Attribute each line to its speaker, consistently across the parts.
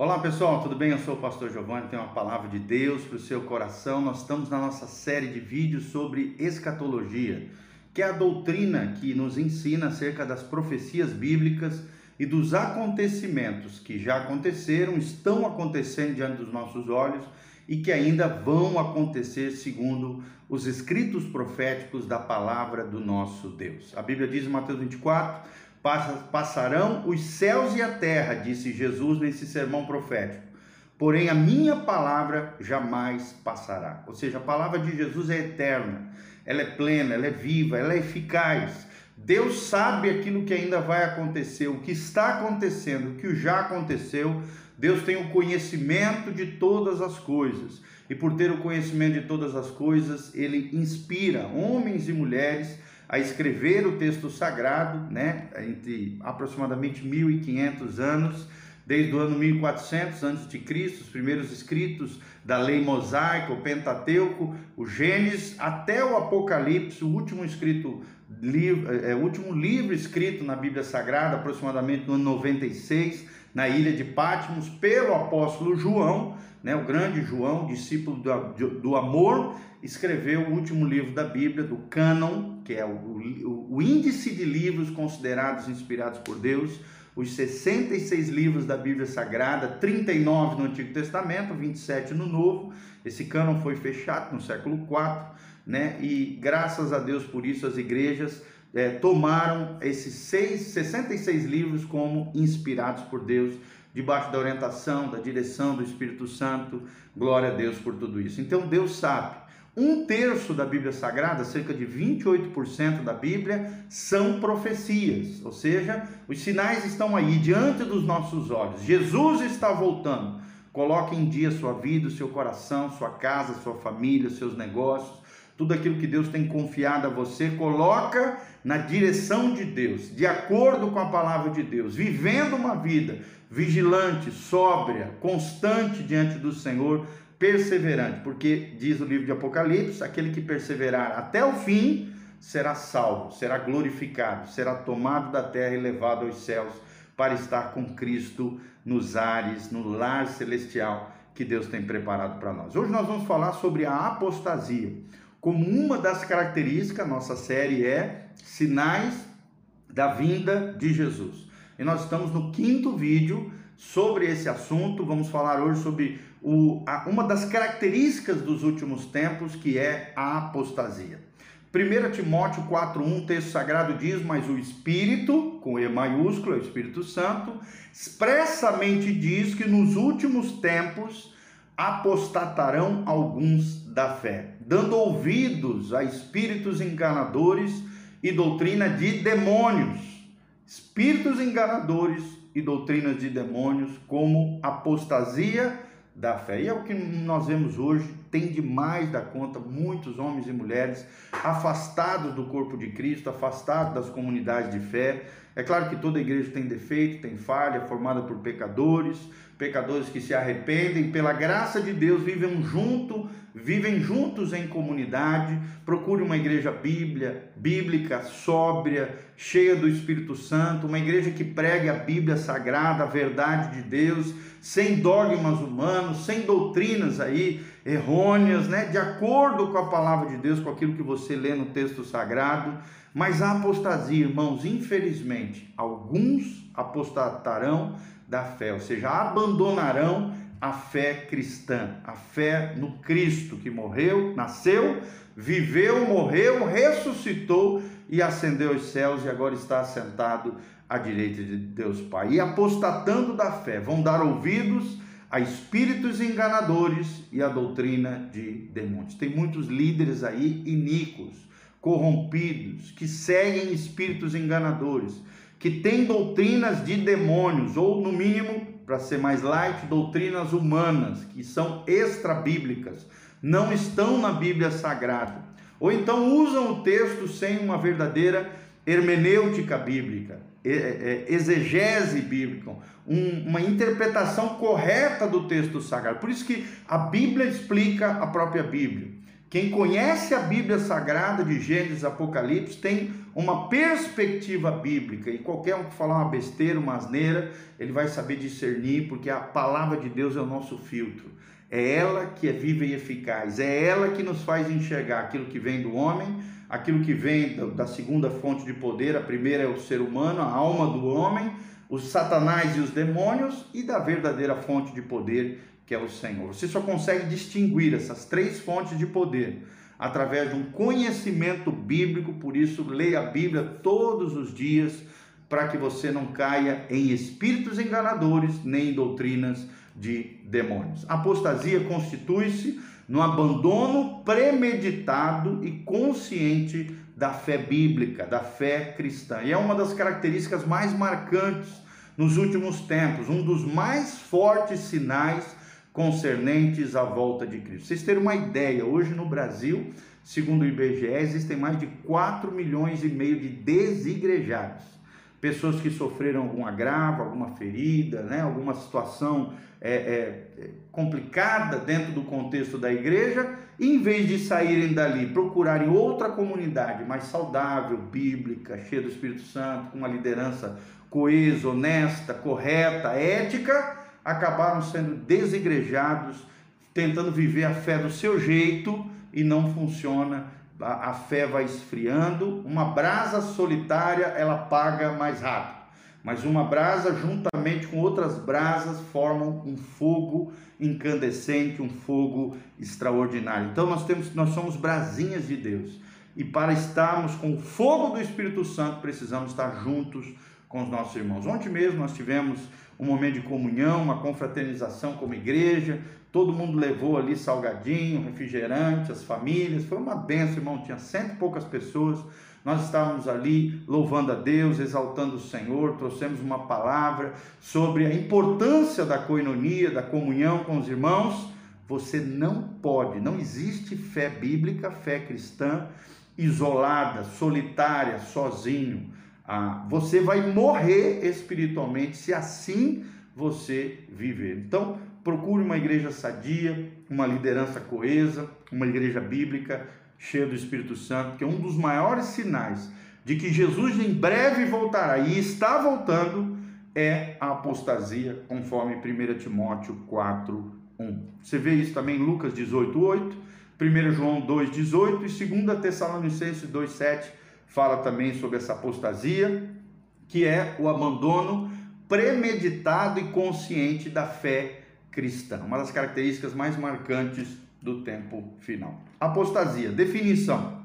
Speaker 1: Olá pessoal, tudo bem? Eu sou o pastor Giovanni, tenho uma palavra de Deus para o seu coração. Nós estamos na nossa série de vídeos sobre escatologia, que é a doutrina que nos ensina acerca das profecias bíblicas e dos acontecimentos que já aconteceram, estão acontecendo diante dos nossos olhos e que ainda vão acontecer segundo os escritos proféticos da palavra do nosso Deus. A Bíblia diz em Mateus 24: Passarão os céus e a terra, disse Jesus nesse sermão profético. Porém, a minha palavra jamais passará. Ou seja, a palavra de Jesus é eterna, ela é plena, ela é viva, ela é eficaz. Deus sabe aquilo que ainda vai acontecer, o que está acontecendo, o que já aconteceu. Deus tem o conhecimento de todas as coisas. E por ter o conhecimento de todas as coisas, ele inspira homens e mulheres a escrever o texto sagrado, né, entre aproximadamente 1500 anos, desde o ano 1400 a.C., os primeiros escritos da lei mosaica, o Pentateuco, o Gênesis, até o Apocalipse, o último escrito livro, é, é, o último livro escrito na Bíblia Sagrada, aproximadamente no ano 96, na ilha de Patmos, pelo apóstolo João, né, o grande João, discípulo do, do amor, escreveu o último livro da Bíblia, do Cânon, que é o, o, o índice de livros considerados inspirados por Deus, os 66 livros da Bíblia Sagrada, 39 no Antigo Testamento, 27 no Novo. Esse cânon foi fechado no século IV, né? E graças a Deus por isso as igrejas é, tomaram esses seis, 66 livros como inspirados por Deus, debaixo da orientação, da direção do Espírito Santo. Glória a Deus por tudo isso. Então Deus sabe. Um terço da Bíblia Sagrada, cerca de 28% da Bíblia, são profecias, ou seja, os sinais estão aí diante dos nossos olhos. Jesus está voltando. Coloque em dia sua vida, seu coração, sua casa, sua família, seus negócios tudo aquilo que Deus tem confiado a você, coloca na direção de Deus, de acordo com a palavra de Deus, vivendo uma vida vigilante, sóbria, constante diante do Senhor, perseverante, porque diz o livro de Apocalipse: aquele que perseverar até o fim será salvo, será glorificado, será tomado da terra e levado aos céus para estar com Cristo nos ares, no lar celestial que Deus tem preparado para nós. Hoje nós vamos falar sobre a apostasia. Como uma das características, nossa série é Sinais da Vinda de Jesus. E nós estamos no quinto vídeo sobre esse assunto. Vamos falar hoje sobre o, a, uma das características dos últimos tempos, que é a apostasia. 1 Timóteo 4,1, texto sagrado diz: Mas o Espírito, com E maiúsculo, é o Espírito Santo, expressamente diz que nos últimos tempos apostatarão alguns da fé, dando ouvidos a espíritos enganadores e doutrina de demônios. Espíritos enganadores e doutrinas de demônios, como apostasia da fé. E é o que nós vemos hoje, tem demais da conta muitos homens e mulheres afastados do corpo de Cristo, afastados das comunidades de fé. É claro que toda igreja tem defeito, tem falha, formada por pecadores, pecadores que se arrependem, pela graça de Deus, vivem junto, vivem juntos em comunidade. Procure uma igreja bíblia, bíblica, sóbria, cheia do Espírito Santo, uma igreja que pregue a Bíblia sagrada, a verdade de Deus, sem dogmas humanos, sem doutrinas aí errôneas, né? De acordo com a palavra de Deus, com aquilo que você lê no texto sagrado. Mas a apostasia, irmãos, infelizmente, alguns apostatarão da fé, ou seja, abandonarão a fé cristã, a fé no Cristo que morreu, nasceu, viveu, morreu, ressuscitou e ascendeu aos céus e agora está assentado à direita de Deus Pai. E apostatando da fé, vão dar ouvidos a espíritos enganadores e a doutrina de demônios. Tem muitos líderes aí iníquos, corrompidos, que seguem espíritos enganadores que tem doutrinas de demônios, ou no mínimo, para ser mais light, doutrinas humanas, que são extra-bíblicas, não estão na Bíblia Sagrada. Ou então usam o texto sem uma verdadeira hermenêutica bíblica, é, é, exegese bíblica, uma interpretação correta do texto sagrado. Por isso que a Bíblia explica a própria Bíblia. Quem conhece a Bíblia Sagrada de Gênesis Apocalipse tem uma perspectiva bíblica. E qualquer um que falar uma besteira, uma asneira, ele vai saber discernir, porque a palavra de Deus é o nosso filtro. É ela que é viva e eficaz. É ela que nos faz enxergar aquilo que vem do homem, aquilo que vem da segunda fonte de poder. A primeira é o ser humano, a alma do homem, os satanás e os demônios, e da verdadeira fonte de poder que é o Senhor. Você só consegue distinguir essas três fontes de poder através de um conhecimento bíblico, por isso leia a Bíblia todos os dias para que você não caia em espíritos enganadores nem em doutrinas de demônios. Apostasia constitui-se no abandono premeditado e consciente da fé bíblica, da fé cristã. E é uma das características mais marcantes nos últimos tempos, um dos mais fortes sinais concernentes à volta de Cristo. Vocês terem uma ideia, hoje no Brasil, segundo o IBGE, existem mais de 4 milhões e meio de desigrejados. Pessoas que sofreram algum agravo, alguma ferida, né, alguma situação é, é, complicada dentro do contexto da igreja, e em vez de saírem dali, procurarem outra comunidade mais saudável, bíblica, cheia do Espírito Santo, com uma liderança coesa, honesta, correta, ética, acabaram sendo desigrejados, tentando viver a fé do seu jeito e não funciona. A, fé vai esfriando. Uma brasa solitária ela apaga mais rápido, mas uma brasa juntamente com outras brasas formam um fogo incandescente, um fogo extraordinário. Então nós temos, nós somos brasinhas de Deus. E para estarmos com o fogo do Espírito Santo, precisamos estar juntos com os nossos irmãos. Ontem mesmo nós tivemos um momento de comunhão, uma confraternização como igreja. Todo mundo levou ali salgadinho, refrigerante, as famílias. Foi uma benção, irmão. Tinha cento e poucas pessoas. Nós estávamos ali louvando a Deus, exaltando o Senhor, trouxemos uma palavra sobre a importância da coinonia, da comunhão com os irmãos. Você não pode, não existe fé bíblica, fé cristã isolada, solitária, sozinho. Ah, você vai morrer espiritualmente se assim você viver. Então, procure uma igreja sadia, uma liderança coesa, uma igreja bíblica cheia do Espírito Santo, que é um dos maiores sinais de que Jesus em breve voltará e está voltando é a apostasia, conforme 1 Timóteo 4, 1. Você vê isso também em Lucas 18, 8, 1 João 2, 18 e 2 Tessalonicenses 2, 7 fala também sobre essa apostasia, que é o abandono premeditado e consciente da fé cristã, uma das características mais marcantes do tempo final. Apostasia, definição.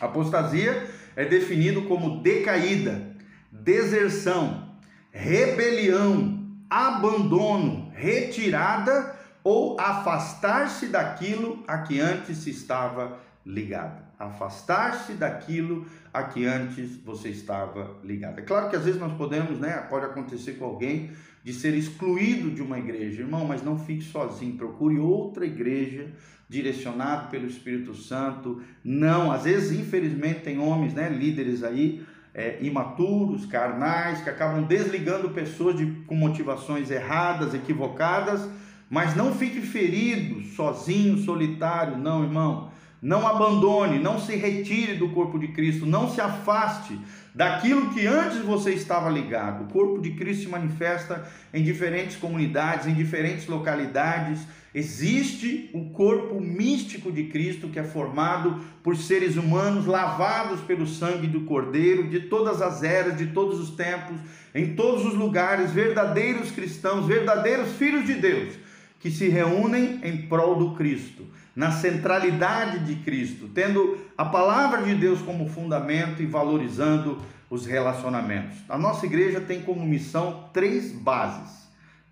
Speaker 1: Apostasia é definido como decaída, deserção, rebelião, abandono, retirada ou afastar-se daquilo a que antes se estava ligado afastar-se daquilo a que antes você estava ligado. É claro que às vezes nós podemos, né, pode acontecer com alguém de ser excluído de uma igreja, irmão, mas não fique sozinho, procure outra igreja direcionado pelo Espírito Santo. Não, às vezes, infelizmente, tem homens, né, líderes aí é, imaturos, carnais, que acabam desligando pessoas de, com motivações erradas, equivocadas, mas não fique ferido, sozinho, solitário, não, irmão. Não abandone, não se retire do corpo de Cristo, não se afaste daquilo que antes você estava ligado. O corpo de Cristo se manifesta em diferentes comunidades, em diferentes localidades. Existe o corpo místico de Cristo que é formado por seres humanos lavados pelo sangue do Cordeiro, de todas as eras, de todos os tempos, em todos os lugares, verdadeiros cristãos, verdadeiros filhos de Deus, que se reúnem em prol do Cristo na centralidade de Cristo, tendo a palavra de Deus como fundamento e valorizando os relacionamentos. A nossa igreja tem como missão três bases: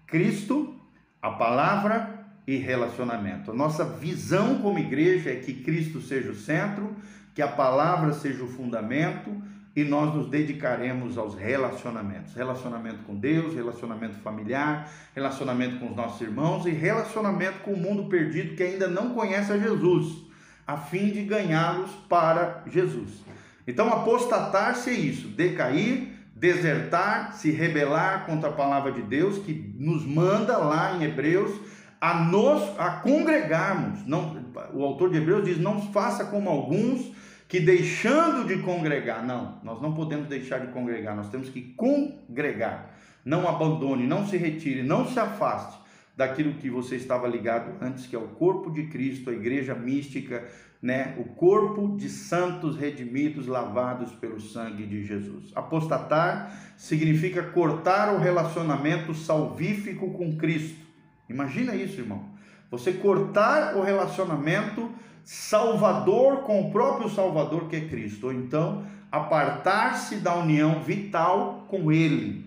Speaker 1: Cristo, a palavra e relacionamento. A nossa visão como igreja é que Cristo seja o centro, que a palavra seja o fundamento e nós nos dedicaremos aos relacionamentos relacionamento com Deus, relacionamento familiar, relacionamento com os nossos irmãos e relacionamento com o mundo perdido que ainda não conhece a Jesus, a fim de ganhá-los para Jesus. Então, apostatar-se é isso, decair, desertar, se rebelar contra a palavra de Deus, que nos manda lá em Hebreus a nos a congregarmos. Não, o autor de Hebreus diz: não faça como alguns que deixando de congregar. Não, nós não podemos deixar de congregar, nós temos que congregar. Não abandone, não se retire, não se afaste daquilo que você estava ligado antes, que é o corpo de Cristo, a igreja mística, né? O corpo de santos redimidos, lavados pelo sangue de Jesus. Apostatar significa cortar o relacionamento salvífico com Cristo. Imagina isso, irmão. Você cortar o relacionamento salvador com o próprio Salvador que é Cristo, ou então apartar-se da união vital com Ele.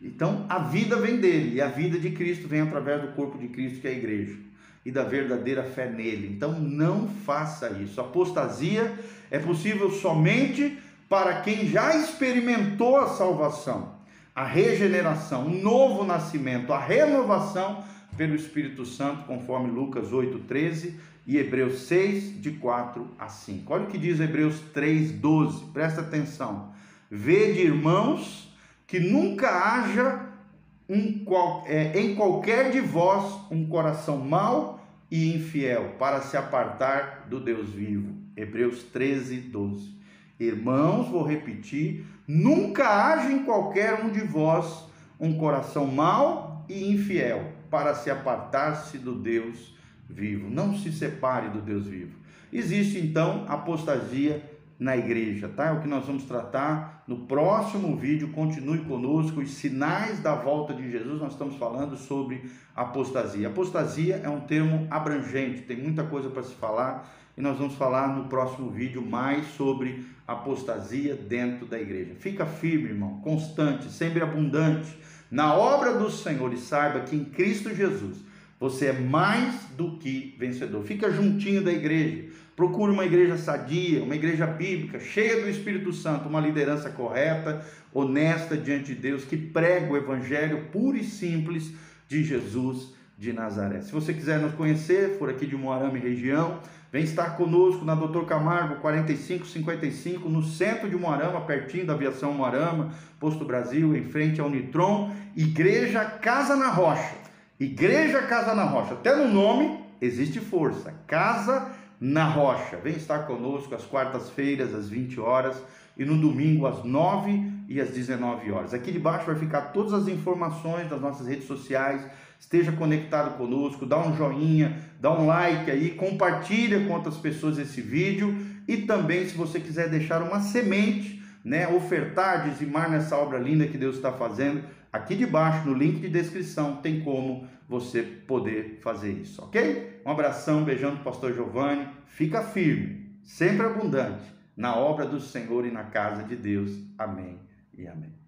Speaker 1: Então a vida vem dele e a vida de Cristo vem através do corpo de Cristo que é a igreja e da verdadeira fé nele. Então não faça isso. Apostasia é possível somente para quem já experimentou a salvação, a regeneração, o novo nascimento, a renovação pelo Espírito Santo, conforme Lucas 8:13 e Hebreus 6 de 4 a 5. Olha o que diz Hebreus 3:12. Presta atenção. Vede, irmãos, que nunca haja um, é, em qualquer de vós um coração mau e infiel para se apartar do Deus vivo. Hebreus 13, 12. Irmãos, vou repetir: nunca haja em qualquer um de vós um coração mau e infiel para se apartar-se do Deus vivo. Não se separe do Deus vivo. Existe então apostasia na igreja, tá? É o que nós vamos tratar no próximo vídeo. Continue conosco. Os sinais da volta de Jesus. Nós estamos falando sobre apostasia. Apostasia é um termo abrangente, tem muita coisa para se falar e nós vamos falar no próximo vídeo mais sobre apostasia dentro da igreja. Fica firme, irmão, constante, sempre abundante na obra do Senhor e saiba que em Cristo Jesus você é mais do que vencedor. Fica juntinho da igreja. Procure uma igreja sadia, uma igreja bíblica, cheia do Espírito Santo, uma liderança correta, honesta diante de Deus, que prega o evangelho puro e simples de Jesus de Nazaré. Se você quiser nos conhecer, for aqui de Moarama e região, vem estar conosco na Doutor Camargo 4555, no centro de Moarama, pertinho da aviação Moarama, Posto Brasil, em frente ao Nitron, Igreja Casa na Rocha. Igreja Casa na Rocha. Até no nome existe força. Casa na Rocha. Vem estar conosco às quartas-feiras, às 20 horas, e no domingo, às 9 e às 19 horas. Aqui debaixo vai ficar todas as informações das nossas redes sociais. Esteja conectado conosco, dá um joinha, dá um like aí, compartilha com outras pessoas esse vídeo e também se você quiser deixar uma semente, né, ofertar, dizimar nessa obra linda que Deus está fazendo, Aqui debaixo, no link de descrição, tem como você poder fazer isso, ok? Um abração, beijão do pastor Giovanni. Fica firme, sempre abundante, na obra do Senhor e na casa de Deus. Amém e amém.